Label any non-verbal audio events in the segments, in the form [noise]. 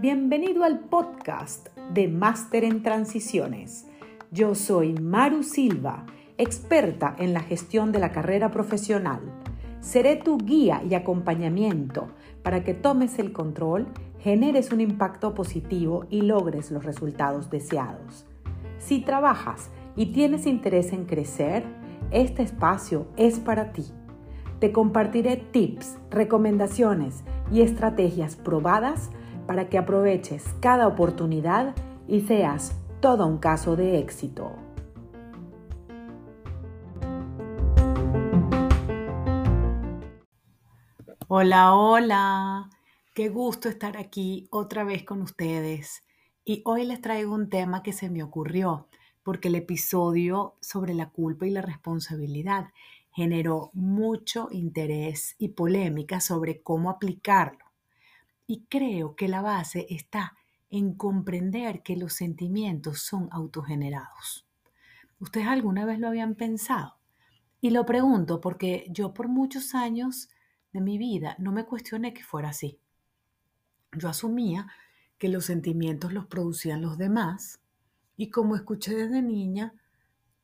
Bienvenido al podcast de Máster en Transiciones. Yo soy Maru Silva, experta en la gestión de la carrera profesional. Seré tu guía y acompañamiento para que tomes el control, generes un impacto positivo y logres los resultados deseados. Si trabajas y tienes interés en crecer, este espacio es para ti. Te compartiré tips, recomendaciones y estrategias probadas para que aproveches cada oportunidad y seas todo un caso de éxito. Hola, hola. Qué gusto estar aquí otra vez con ustedes. Y hoy les traigo un tema que se me ocurrió porque el episodio sobre la culpa y la responsabilidad generó mucho interés y polémica sobre cómo aplicarlo. Y creo que la base está en comprender que los sentimientos son autogenerados. ¿Ustedes alguna vez lo habían pensado? Y lo pregunto porque yo por muchos años de mi vida no me cuestioné que fuera así. Yo asumía que los sentimientos los producían los demás y como escuché desde niña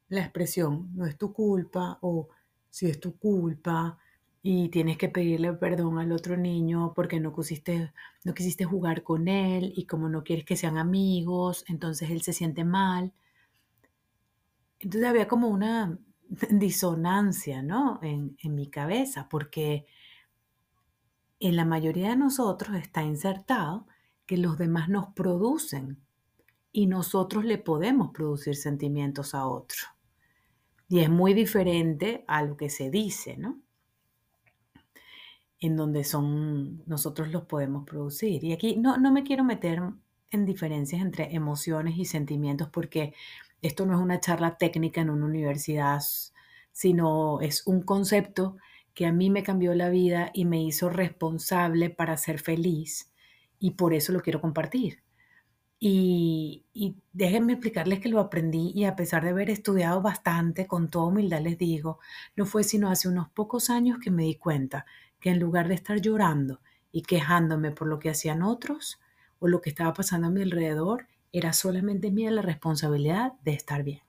la expresión no es tu culpa o si es tu culpa y tienes que pedirle perdón al otro niño porque no quisiste, no quisiste jugar con él y como no quieres que sean amigos, entonces él se siente mal. Entonces había como una [laughs] disonancia, ¿no? En, en mi cabeza, porque en la mayoría de nosotros está insertado que los demás nos producen y nosotros le podemos producir sentimientos a otro. Y es muy diferente a lo que se dice, ¿no? En donde son, nosotros los podemos producir. Y aquí no, no me quiero meter en diferencias entre emociones y sentimientos porque esto no es una charla técnica en una universidad, sino es un concepto que a mí me cambió la vida y me hizo responsable para ser feliz y por eso lo quiero compartir. Y, déjenme explicarles que lo aprendí y a pesar de haber estudiado bastante, con toda humildad les digo, no fue sino hace unos pocos años que me di cuenta que en lugar de estar llorando y quejándome por lo que hacían otros o lo que estaba pasando a mi alrededor, era solamente mía la responsabilidad de estar bien.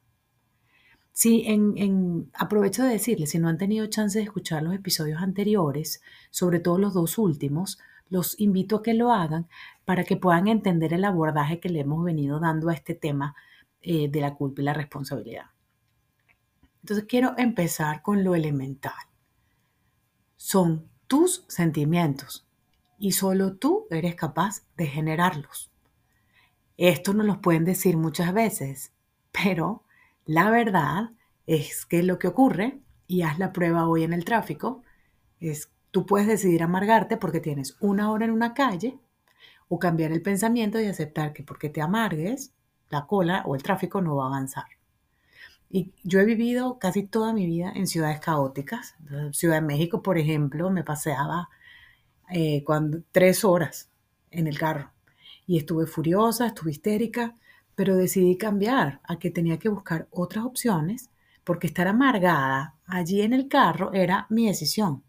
Sí, en, aprovecho de decirles, si no han tenido chance de escuchar los episodios anteriores, sobre todo los dos últimos, los invito a que lo hagan para que puedan entender el abordaje que le hemos venido dando a este tema eh, de la culpa y la responsabilidad. Entonces quiero empezar con lo elemental. Son tus sentimientos y solo tú eres capaz de generarlos. Esto nos lo pueden decir muchas veces, pero la verdad es que lo que ocurre, y haz la prueba hoy en el tráfico, es Tú puedes decidir amargarte porque tienes una hora en una calle o cambiar el pensamiento y aceptar que porque te amargues, la cola o el tráfico no va a avanzar. Y yo he vivido casi toda mi vida en ciudades caóticas. Ciudad de México, por ejemplo, me paseaba eh, cuando, tres horas en el carro. Y estuve furiosa, estuve histérica, pero decidí cambiar a que tenía que buscar otras opciones porque estar amargada allí en el carro era mi decisión.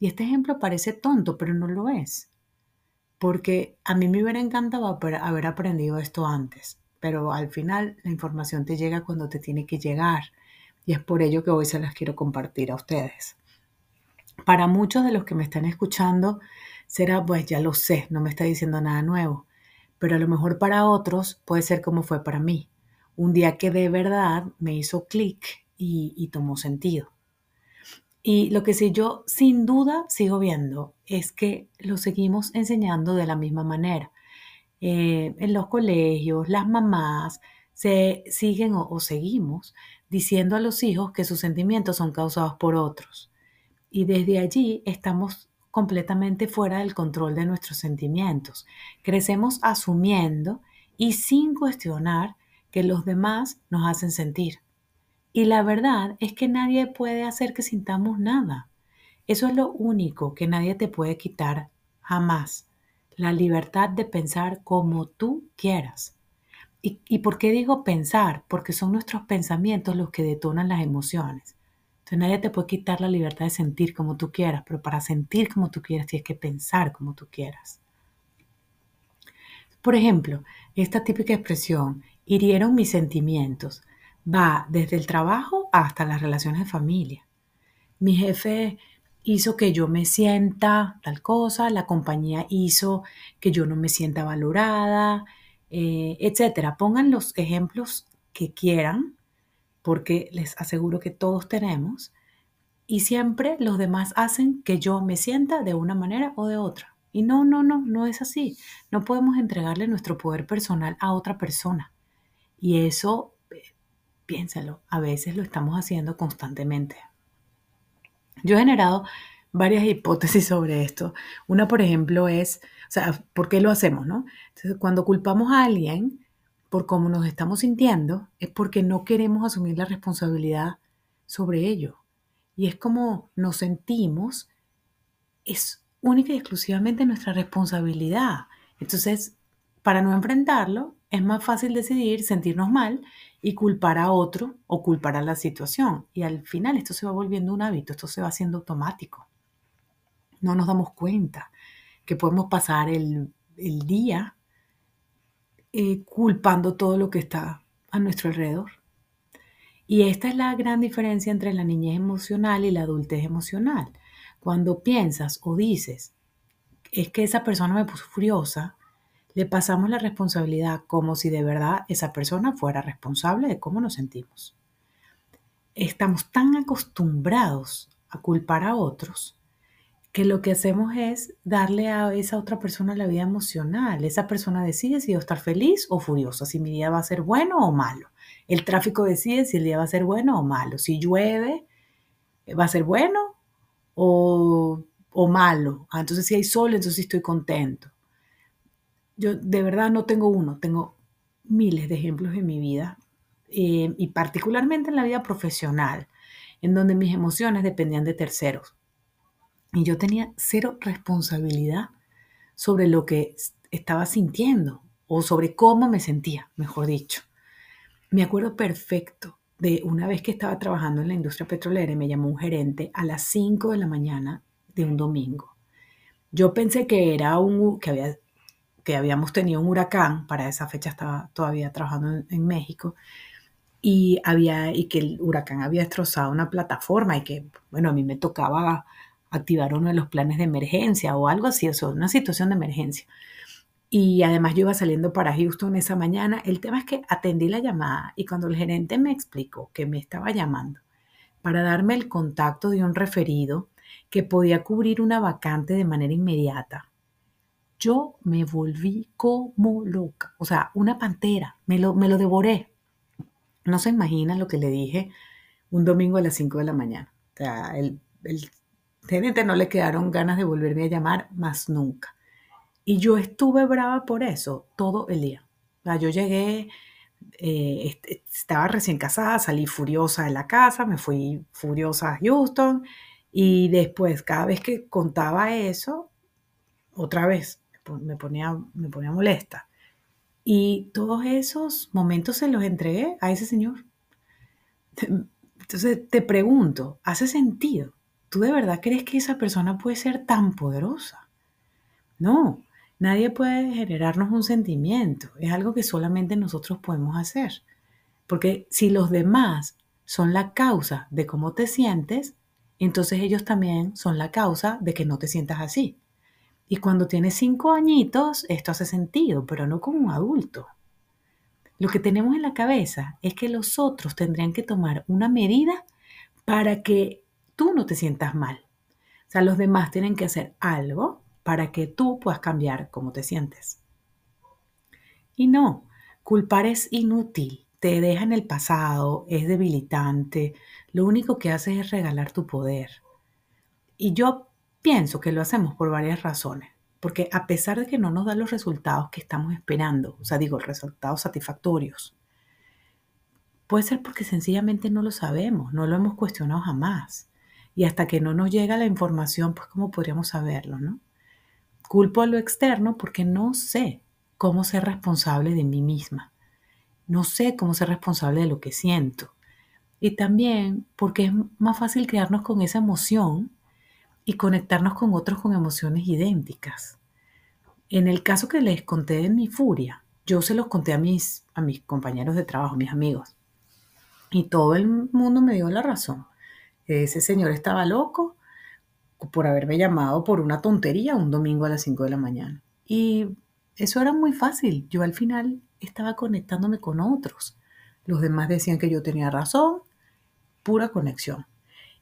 Y este ejemplo parece tonto, pero no lo es. Porque a mí me hubiera encantado haber aprendido esto antes, pero al final la información te llega cuando te tiene que llegar. Y es por ello que hoy se las quiero compartir a ustedes. Para muchos de los que me están escuchando, será, pues ya lo sé, no me está diciendo nada nuevo. Pero a lo mejor para otros puede ser como fue para mí. Un día que de verdad me hizo clic y, y tomó sentido. Y lo que sí yo sin duda sigo viendo es que lo seguimos enseñando de la misma manera. Eh, en los colegios, las mamás se siguen o, o seguimos diciendo a los hijos que sus sentimientos son causados por otros. Y desde allí estamos completamente fuera del control de nuestros sentimientos. Crecemos asumiendo y sin cuestionar que los demás nos hacen sentir. Y la verdad es que nadie puede hacer que sintamos nada. Eso es lo único que nadie te puede quitar jamás. La libertad de pensar como tú quieras. ¿Y, por qué digo pensar? Porque son nuestros pensamientos los que detonan las emociones. Entonces nadie te puede quitar la libertad de sentir como tú quieras, pero para sentir como tú quieras tienes que pensar como tú quieras. Por ejemplo, esta típica expresión, hirieron mis sentimientos, va desde el trabajo hasta las relaciones de familia. Mi jefe hizo que yo me sienta tal cosa, la compañía hizo que yo no me sienta valorada, eh, etcétera. Pongan los ejemplos que quieran, porque les aseguro que todos tenemos, y siempre los demás hacen que yo me sienta de una manera o de otra. Y no, no, no, no es así. No podemos entregarle nuestro poder personal a otra persona. Y eso, piénsalo, a veces lo estamos haciendo constantemente. Yo he generado varias hipótesis sobre esto. Una, por ejemplo, es, o sea, ¿por qué lo hacemos, no? Cuando culpamos a alguien por cómo nos estamos sintiendo, es porque no queremos asumir la responsabilidad sobre ello. Y es como nos sentimos, es única y exclusivamente nuestra responsabilidad. Entonces, para no enfrentarlo, es más fácil decidir sentirnos mal y culpar a otro o culpar a la situación. Y al final esto se va volviendo un hábito, esto se va haciendo automático. No nos damos cuenta que podemos pasar el, día eh, culpando todo lo que está a nuestro alrededor. Y esta es la gran diferencia entre la niñez emocional y la adultez emocional. Cuando piensas o dices, es que esa persona me puso furiosa, le pasamos la responsabilidad como si de verdad esa persona fuera responsable de cómo nos sentimos. Estamos tan acostumbrados a culpar a otros que lo que hacemos es darle a esa otra persona la vida emocional. Esa persona decide si va a estar feliz o furiosa, si mi día va a ser bueno o malo. El tráfico decide si el día va a ser bueno o malo. Si llueve, va a ser bueno o, o malo. Ah, entonces si hay sol, entonces estoy contento. Yo de verdad no tengo uno, tengo miles de ejemplos en mi vida eh, y particularmente en la vida profesional, en donde mis emociones dependían de terceros. Y yo tenía cero responsabilidad sobre lo que estaba sintiendo o sobre cómo me sentía, mejor dicho. Me acuerdo perfecto de una vez que estaba trabajando en la industria petrolera y me llamó un gerente a las 5 de la mañana de un domingo. Yo pensé que era un que había que habíamos tenido un huracán, para esa fecha estaba todavía trabajando en, México, y, había, y que el huracán había destrozado una plataforma y que, bueno, a mí me tocaba activar uno de los planes de emergencia o algo así, o una situación de emergencia. Y además yo iba saliendo para Houston esa mañana. El tema es que atendí la llamada y cuando el gerente me explicó que me estaba llamando para darme el contacto de un referido que podía cubrir una vacante de manera inmediata, yo me volví como loca, o sea, una pantera, me lo, me lo devoré. No se imagina lo que le dije un domingo a las 5 de la mañana. O sea, el, el no le quedaron ganas de volverme a llamar más nunca. Y yo estuve brava por eso todo el día. O sea, yo llegué, eh, estaba recién casada, salí furiosa de la casa, me fui furiosa a Houston y después cada vez que contaba eso, otra vez me ponía, me ponía molesta. Y todos esos momentos se los entregué a ese señor. Entonces te pregunto, ¿hace sentido? ¿Tú de verdad crees que esa persona puede ser tan poderosa? No, nadie puede generarnos un sentimiento. Es algo que solamente nosotros podemos hacer. Porque si los demás son la causa de cómo te sientes, entonces ellos también son la causa de que no te sientas así. Y cuando tienes cinco añitos, esto hace sentido, pero no como un adulto. Lo que tenemos en la cabeza es que los otros tendrían que tomar una medida para que tú no te sientas mal. O sea, los demás tienen que hacer algo para que tú puedas cambiar cómo te sientes. Y no, culpar es inútil, te deja en el pasado, es debilitante, lo único que hace es regalar tu poder. Y yo Pienso que lo hacemos por varias razones, porque a pesar de que no nos da los resultados que estamos esperando, o sea, digo, resultados satisfactorios, puede ser porque sencillamente no lo sabemos, no lo hemos cuestionado jamás. Y hasta que no nos llega la información, pues cómo podríamos saberlo, ¿no? Culpo a lo externo porque no sé cómo ser responsable de mí misma. No sé cómo ser responsable de lo que siento. Y también porque es más fácil quedarnos con esa emoción y conectarnos con otros con emociones idénticas. En el caso que les conté de mi furia, yo se los conté a mis, a mis compañeros de trabajo, mis amigos. Y todo el mundo me dio la razón. Ese señor estaba loco por haberme llamado por una tontería un domingo a las 5 de la mañana. Y eso era muy fácil. Yo al final estaba conectándome con otros. Los demás decían que yo tenía razón, pura conexión.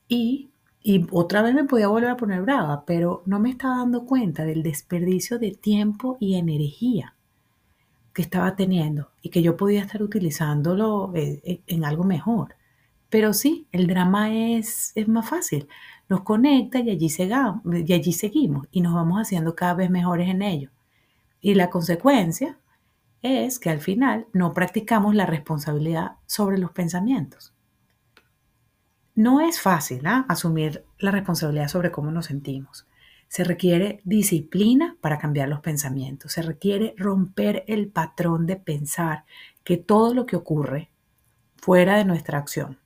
Y, y otra vez me podía volver a poner brava, pero no me estaba dando cuenta del desperdicio de tiempo y energía que estaba teniendo y que yo podía estar utilizándolo eh, eh, en algo mejor. Pero sí, el drama es, es más fácil. Nos conecta y allí, y allí seguimos y nos vamos haciendo cada vez mejores en ello. Y la consecuencia es que al final no practicamos la responsabilidad sobre los pensamientos. No es fácil ¿ah? asumir la responsabilidad sobre cómo nos sentimos. Se requiere disciplina para cambiar los pensamientos. Se requiere romper el patrón de pensar que todo lo que ocurre fuera de nuestra acción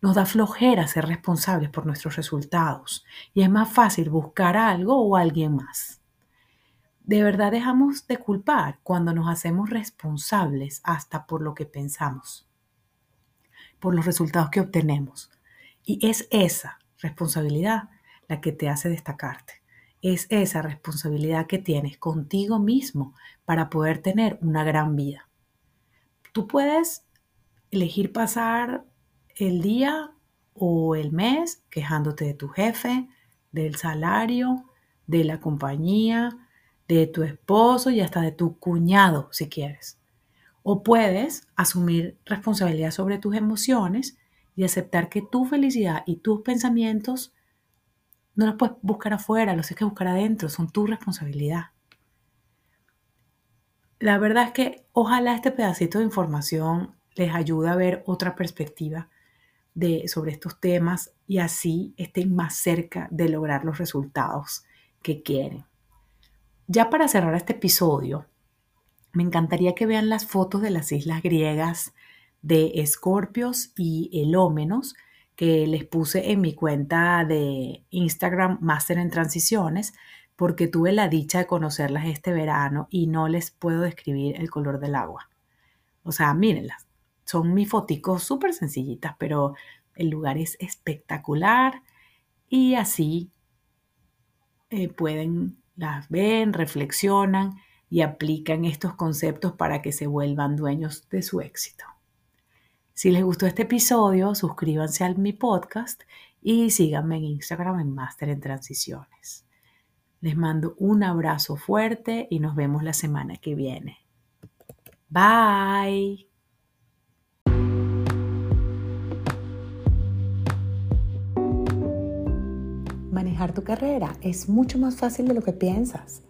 nos da flojera ser responsables por nuestros resultados y es más fácil buscar algo o alguien más. De verdad dejamos de culpar cuando nos hacemos responsables hasta por lo que pensamos, por los resultados que obtenemos. Y es esa responsabilidad la que te hace destacarte. Es esa responsabilidad que tienes contigo mismo para poder tener una gran vida. Tú puedes elegir pasar el día o el mes quejándote de tu jefe, del salario, de la compañía, de tu esposo y hasta de tu cuñado si quieres. O puedes asumir responsabilidad sobre tus emociones y aceptar que tu felicidad y tus pensamientos no los puedes buscar afuera, los tienes que buscar adentro, son tu responsabilidad. La verdad es que ojalá este pedacito de información les ayude a ver otra perspectiva de, sobre estos temas y así estén más cerca de lograr los resultados que quieren. Ya para cerrar este episodio, me encantaría que vean las fotos de las islas griegas de Escorpios y Elómenos que les puse en mi cuenta de Instagram Master en Transiciones porque tuve la dicha de conocerlas este verano y no les puedo describir el color del agua. O sea, mírenlas. Son mis foticos súper sencillitas, pero el lugar es espectacular y así eh, pueden, las ven, reflexionan y aplican estos conceptos para que se vuelvan dueños de su éxito. Si les gustó este episodio, suscríbanse a mi podcast y síganme en Instagram en Master en Transiciones. Les mando un abrazo fuerte y nos vemos la semana que viene. Bye. Manejar tu carrera es mucho más fácil de lo que piensas.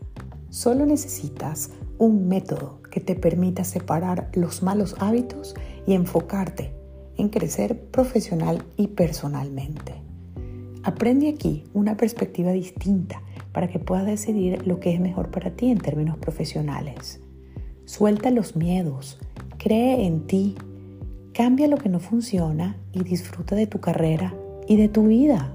Solo necesitas un método que te permita separar los malos hábitos enfocarte en crecer profesional y personalmente. Aprende aquí una perspectiva distinta para que puedas decidir lo que es mejor para ti en términos profesionales. Suelta los miedos, cree en ti, cambia lo que no funciona y disfruta de tu carrera y de tu vida.